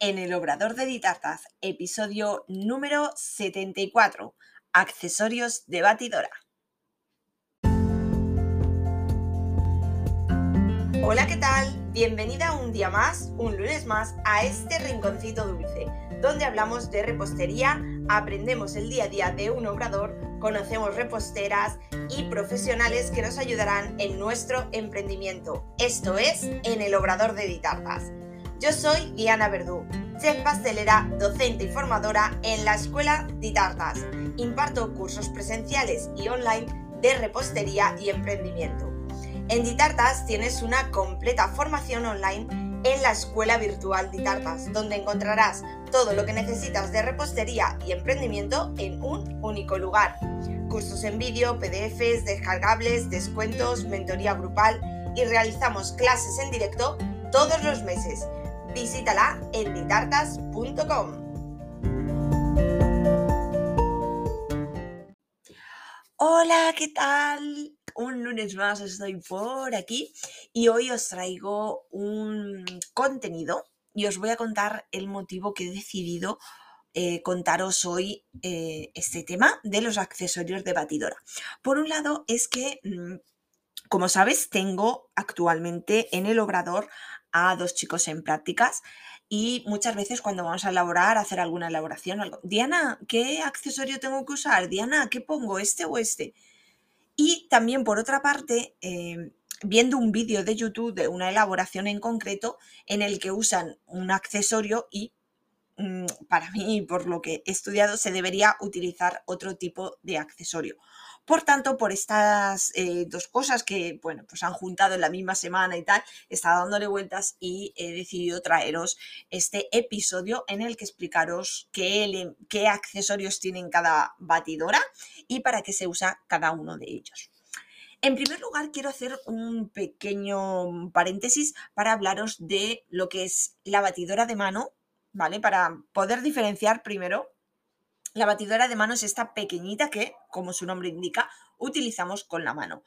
en el Obrador de Ditartas, episodio número 74, accesorios de batidora. Hola, ¿qué tal? Bienvenida un día más, un lunes más, a este rinconcito dulce, donde hablamos de repostería, aprendemos el día a día de un obrador, conocemos reposteras y profesionales que nos ayudarán en nuestro emprendimiento. Esto es en el Obrador de Ditartas. Yo soy Diana Verdú, chef pastelera, docente y formadora en la Escuela Ditartas. Imparto cursos presenciales y online de repostería y emprendimiento. En Ditartas tienes una completa formación online en la Escuela Virtual Ditartas, donde encontrarás todo lo que necesitas de repostería y emprendimiento en un único lugar. Cursos en vídeo, PDFs, descargables, descuentos, mentoría grupal y realizamos clases en directo todos los meses visítala en ditartas.com. Hola, ¿qué tal? Un lunes más estoy por aquí y hoy os traigo un contenido y os voy a contar el motivo que he decidido eh, contaros hoy eh, este tema de los accesorios de batidora. Por un lado es que, mm, como sabes, tengo actualmente en el obrador a dos chicos en prácticas y muchas veces cuando vamos a elaborar, a hacer alguna elaboración, algo, Diana, ¿qué accesorio tengo que usar? Diana, ¿qué pongo? ¿Este o este? Y también por otra parte, em, viendo un vídeo de YouTube de una elaboración en concreto en el que usan un accesorio y mm, para mí, por lo que he estudiado, se debería utilizar otro tipo de accesorio. Por tanto, por estas eh, dos cosas que, bueno, pues han juntado en la misma semana y tal, he estado dándole vueltas y he decidido traeros este episodio en el que explicaros qué, qué accesorios tienen cada batidora y para qué se usa cada uno de ellos. En primer lugar, quiero hacer un pequeño paréntesis para hablaros de lo que es la batidora de mano, ¿vale? Para poder diferenciar primero la batidora de mano es esta pequeñita que, como su nombre indica, utilizamos con la mano.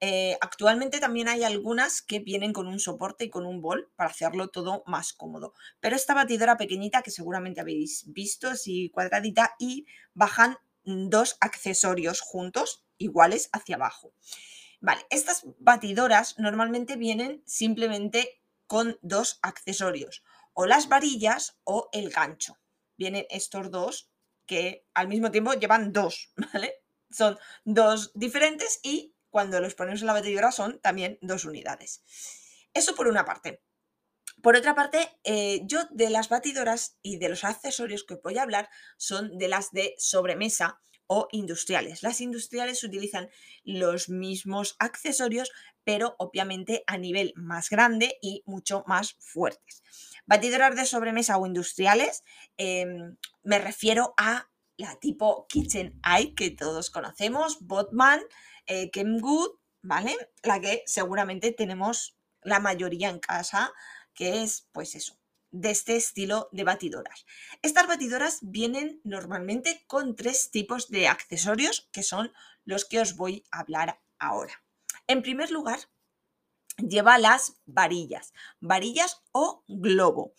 Eh, actualmente también hay algunas que vienen con un soporte y con un bol para hacerlo todo más cómodo. Pero esta batidora pequeñita que seguramente habéis visto, así cuadradita, y bajan dos accesorios juntos, iguales hacia abajo. Vale, estas batidoras normalmente vienen simplemente con dos accesorios, o las varillas o el gancho. Vienen estos dos que al mismo tiempo llevan dos, ¿vale? Son dos diferentes y cuando los ponemos en la batidora son también dos unidades. Eso por una parte. Por otra parte, eh, yo de las batidoras y de los accesorios que os voy a hablar son de las de sobremesa o industriales. Las industriales utilizan los mismos accesorios, pero obviamente a nivel más grande y mucho más fuertes. Batidoras de sobremesa o industriales, em, me refiero a la tipo Kitchen Eye que todos conocemos, Botman, eh, Kenwood, ¿vale? La que seguramente tenemos la mayoría en casa, que es pues eso, de este estilo de batidoras. Estas batidoras vienen normalmente con tres tipos de accesorios que son los que os voy a hablar ahora. En primer lugar, lleva las varillas, varillas o globo.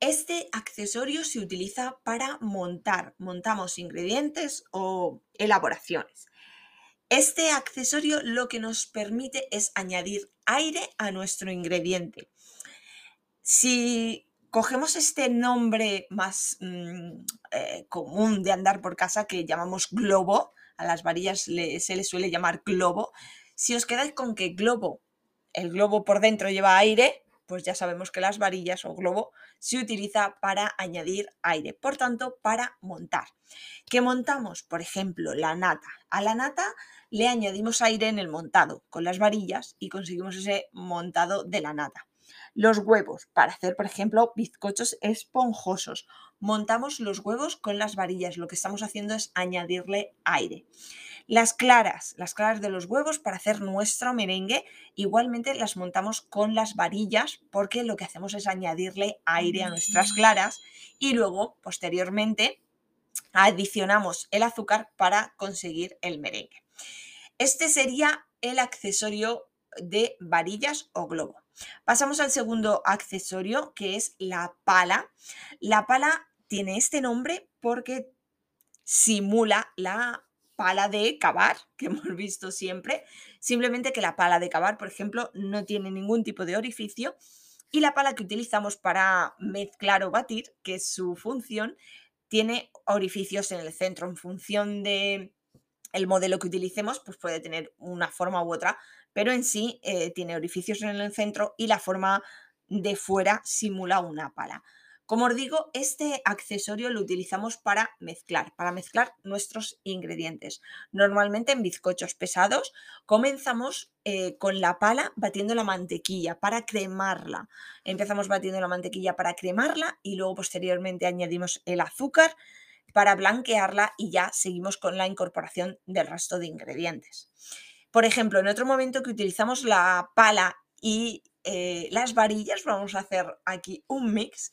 Este accesorio se utiliza para montar, montamos ingredientes o elaboraciones. Este accesorio lo que nos permite es añadir aire a nuestro ingrediente. Si cogemos este nombre más mm, eh, común de andar por casa que llamamos globo, a las varillas se le suele llamar globo, si os quedáis con que globo el globo por dentro lleva aire, pues ya sabemos que las varillas o globo se utiliza para añadir aire, por tanto, para montar. ¿Qué montamos? Por ejemplo, la nata. A la nata le añadimos aire en el montado con las varillas y conseguimos ese montado de la nata. Los huevos, para hacer, por ejemplo, bizcochos esponjosos. Montamos los huevos con las varillas. Lo que estamos haciendo es añadirle aire. Las claras, las claras de los huevos para hacer nuestro merengue, igualmente las montamos con las varillas porque lo que hacemos es añadirle aire a nuestras claras y luego, posteriormente, adicionamos el azúcar para conseguir el merengue. Este sería el accesorio de varillas o globo. Pasamos al segundo accesorio, que es la pala. La pala tiene este nombre porque simula la pala de cavar que hemos visto siempre, simplemente que la pala de cavar, por ejemplo, no tiene ningún tipo de orificio y la pala que utilizamos para mezclar o batir, que es su función, tiene orificios en el centro en función de el modelo que utilicemos, pues puede tener una forma u otra, pero en sí eh, tiene orificios en el centro y la forma de fuera simula una pala. Como os digo, este accesorio lo utilizamos para mezclar, para mezclar nuestros ingredientes. Normalmente en bizcochos pesados comenzamos eh, con la pala batiendo la mantequilla para cremarla. Empezamos batiendo la mantequilla para cremarla y luego posteriormente añadimos el azúcar para blanquearla y ya seguimos con la incorporación del resto de ingredientes. Por ejemplo, en otro momento que utilizamos la pala y eh, las varillas, vamos a hacer aquí un mix,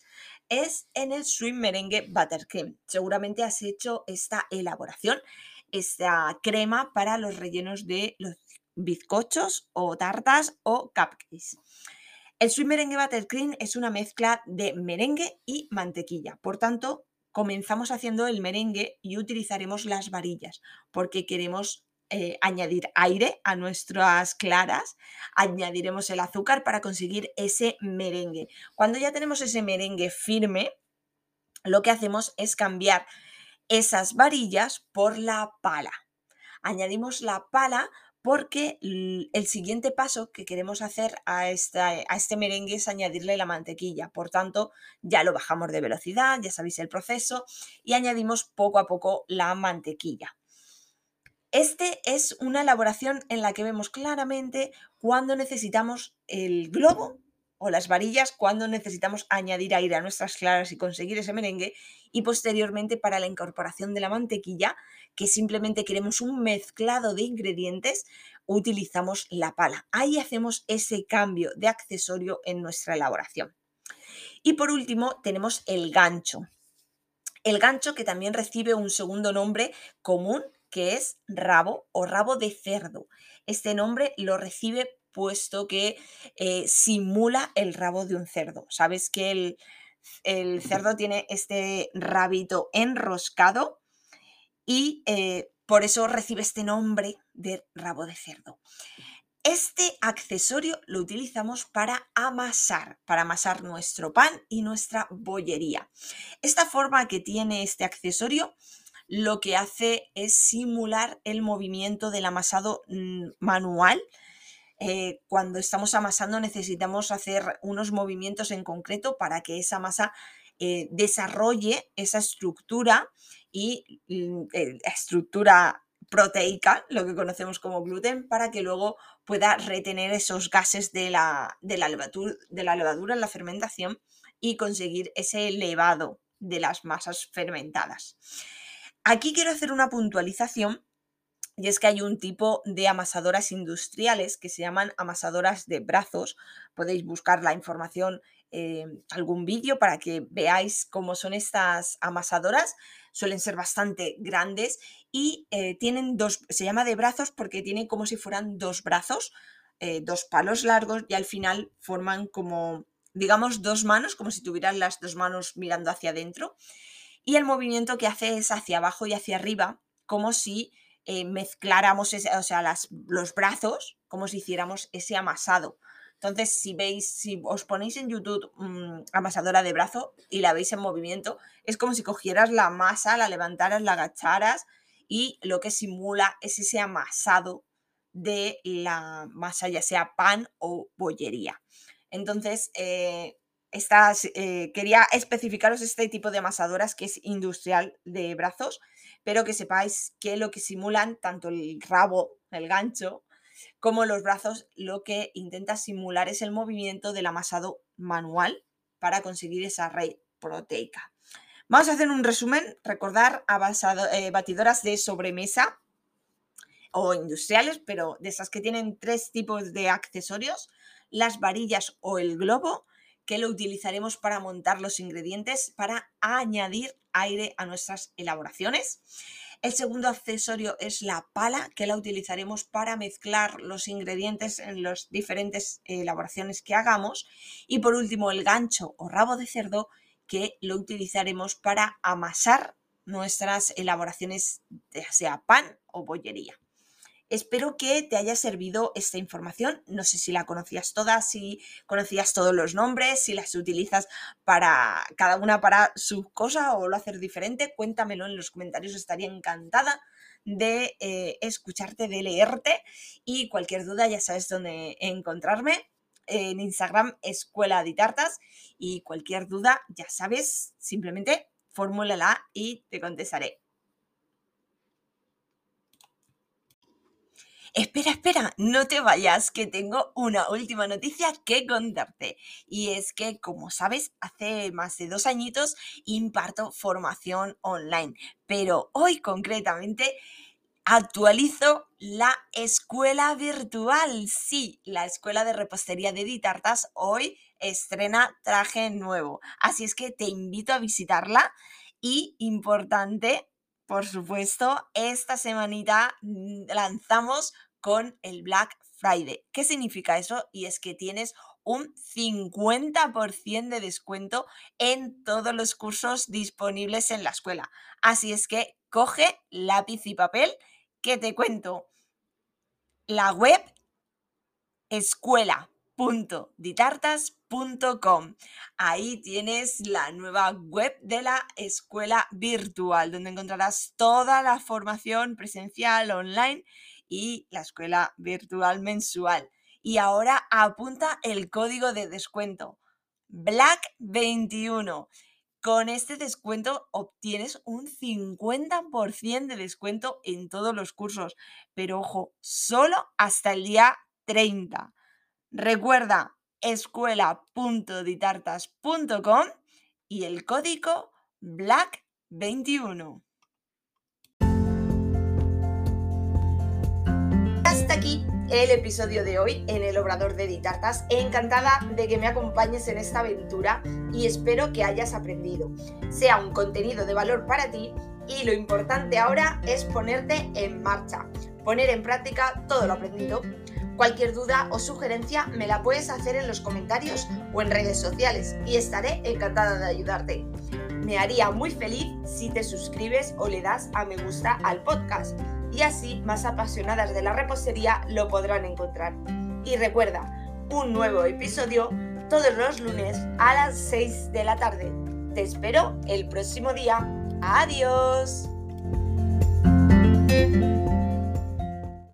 es en el Sweet Merengue Buttercream. Seguramente has hecho esta elaboración, esta crema para los rellenos de los bizcochos o tartas o cupcakes. El Sweet Merengue Buttercream es una mezcla de merengue y mantequilla. Por tanto, comenzamos haciendo el merengue y utilizaremos las varillas porque queremos eh, añadir aire a nuestras claras, añadiremos el azúcar para conseguir ese merengue. Cuando ya tenemos ese merengue firme, lo que hacemos es cambiar esas varillas por la pala. Añadimos la pala porque el siguiente paso que queremos hacer a, a, este merengue es añadirle la mantequilla. Por tanto, ya lo bajamos de velocidad, ya sabéis el proceso, y añadimos poco a poco la mantequilla. Este es una elaboración en la que vemos claramente cuando necesitamos el globo o las varillas, cuando necesitamos añadir aire a nuestras claras y conseguir ese merengue, y posteriormente para la incorporación de la mantequilla, que simplemente queremos un mezclado de ingredientes, utilizamos la pala. Ahí hacemos ese cambio de accesorio en nuestra elaboración. Y por último tenemos el gancho. El gancho que también recibe un segundo nombre común que es rabo o rabo de cerdo. Este nombre lo recibe puesto que eh, simula el rabo de un cerdo. Sabes que el, el cerdo tiene este rabito enroscado y eh, por eso recibe este nombre de rabo de cerdo. Este accesorio lo utilizamos para amasar, para amasar nuestro pan y nuestra bollería. Esta forma que tiene este accesorio lo que hace es simular el movimiento del amasado mm, manual. Eh, cuando estamos amasando necesitamos hacer unos movimientos en concreto para que esa masa eh, desarrolle esa estructura y mm, eh, estructura proteica, lo que conocemos como gluten, para que luego pueda retener esos gases de la, levadura, de la levadura en la fermentación y conseguir ese elevado de las masas fermentadas. Aquí quiero hacer una puntualización y es que hay un tipo de amasadoras industriales que se llaman amasadoras de brazos. Podéis buscar la información en algún vídeo para que veáis cómo son estas amasadoras. Suelen ser bastante grandes y eh, tienen dos, se llama de brazos porque tienen como si fueran dos brazos, eh, dos palos largos y al final forman como, digamos, dos manos, como si tuvieran las dos manos mirando hacia adentro y el movimiento que hace es hacia abajo y hacia arriba, como si eh, mezcláramos o sea, los brazos, como si hiciéramos ese amasado. Entonces, si veis, si os ponéis en YouTube mm, amasadora de brazo y la veis en movimiento, es como si cogieras la masa, la levantaras, la agacharas y lo que simula es ese amasado de la masa, ya sea pan o bollería. Entonces, eh, estas, eh, quería especificaros este tipo de amasadoras que es industrial de brazos, pero que sepáis que lo que simulan tanto el rabo, el gancho, como los brazos, lo que intenta simular es el movimiento del amasado manual para conseguir esa red proteica. Vamos a hacer un resumen, recordar eh, batidoras de sobremesa o industriales, pero de esas que tienen tres tipos de accesorios, las varillas o el globo, que lo utilizaremos para montar los ingredientes para añadir aire a nuestras elaboraciones. El segundo accesorio es la pala, que la utilizaremos para mezclar los ingredientes en las diferentes elaboraciones que hagamos. Y por último, el gancho o rabo de cerdo, que lo utilizaremos para amasar nuestras elaboraciones, ya sea pan o bollería. Espero que te haya servido esta información. No sé si la conocías toda, si conocías todos los nombres, si las utilizas para cada una para su cosa o lo haces diferente. Cuéntamelo en los comentarios, estaría encantada de eh, escucharte, de leerte y cualquier duda ya sabes dónde encontrarme. En Instagram, Escuela de Tartas y cualquier duda, ya sabes, simplemente fórmulala y te contestaré. Espera, espera, no te vayas, que tengo una última noticia que contarte. Y es que, como sabes, hace más de dos añitos imparto formación online, pero hoy concretamente actualizo la escuela virtual. Sí, la escuela de repostería de Ditartas hoy estrena traje nuevo. Así es que te invito a visitarla y importante, por supuesto, esta semanita mm, lanzamos con el Black Friday. ¿Qué significa eso? Y es que tienes un 50% de descuento en todos los cursos disponibles en la escuela. Así es que coge lápiz y papel que te cuento. La web escuela.ditartas.com. Ahí tienes la nueva web de la escuela virtual, donde encontrarás toda la formación presencial, online y la escuela virtual mensual. Y ahora apunta el código de descuento Black21. Con este descuento obtienes un 50% de descuento en todos los cursos, pero ojo, solo hasta el día 30. Recuerda escuela.ditartas.com y el código BLACK21. Aquí el episodio de hoy en el Obrador de Ditartas. Encantada de que me acompañes en esta aventura y espero que hayas aprendido. Sea un contenido de valor para ti y lo importante ahora es ponerte en marcha, poner en práctica todo lo aprendido. Cualquier duda o sugerencia me la puedes hacer en los comentarios o en redes sociales y estaré encantada de ayudarte. Me haría muy feliz si te suscribes o le das a me gusta al podcast y así más apasionadas de la repostería lo podrán encontrar. Y recuerda, un nuevo episodio todos los lunes a las 6 de la tarde. Te espero el próximo día. Adiós.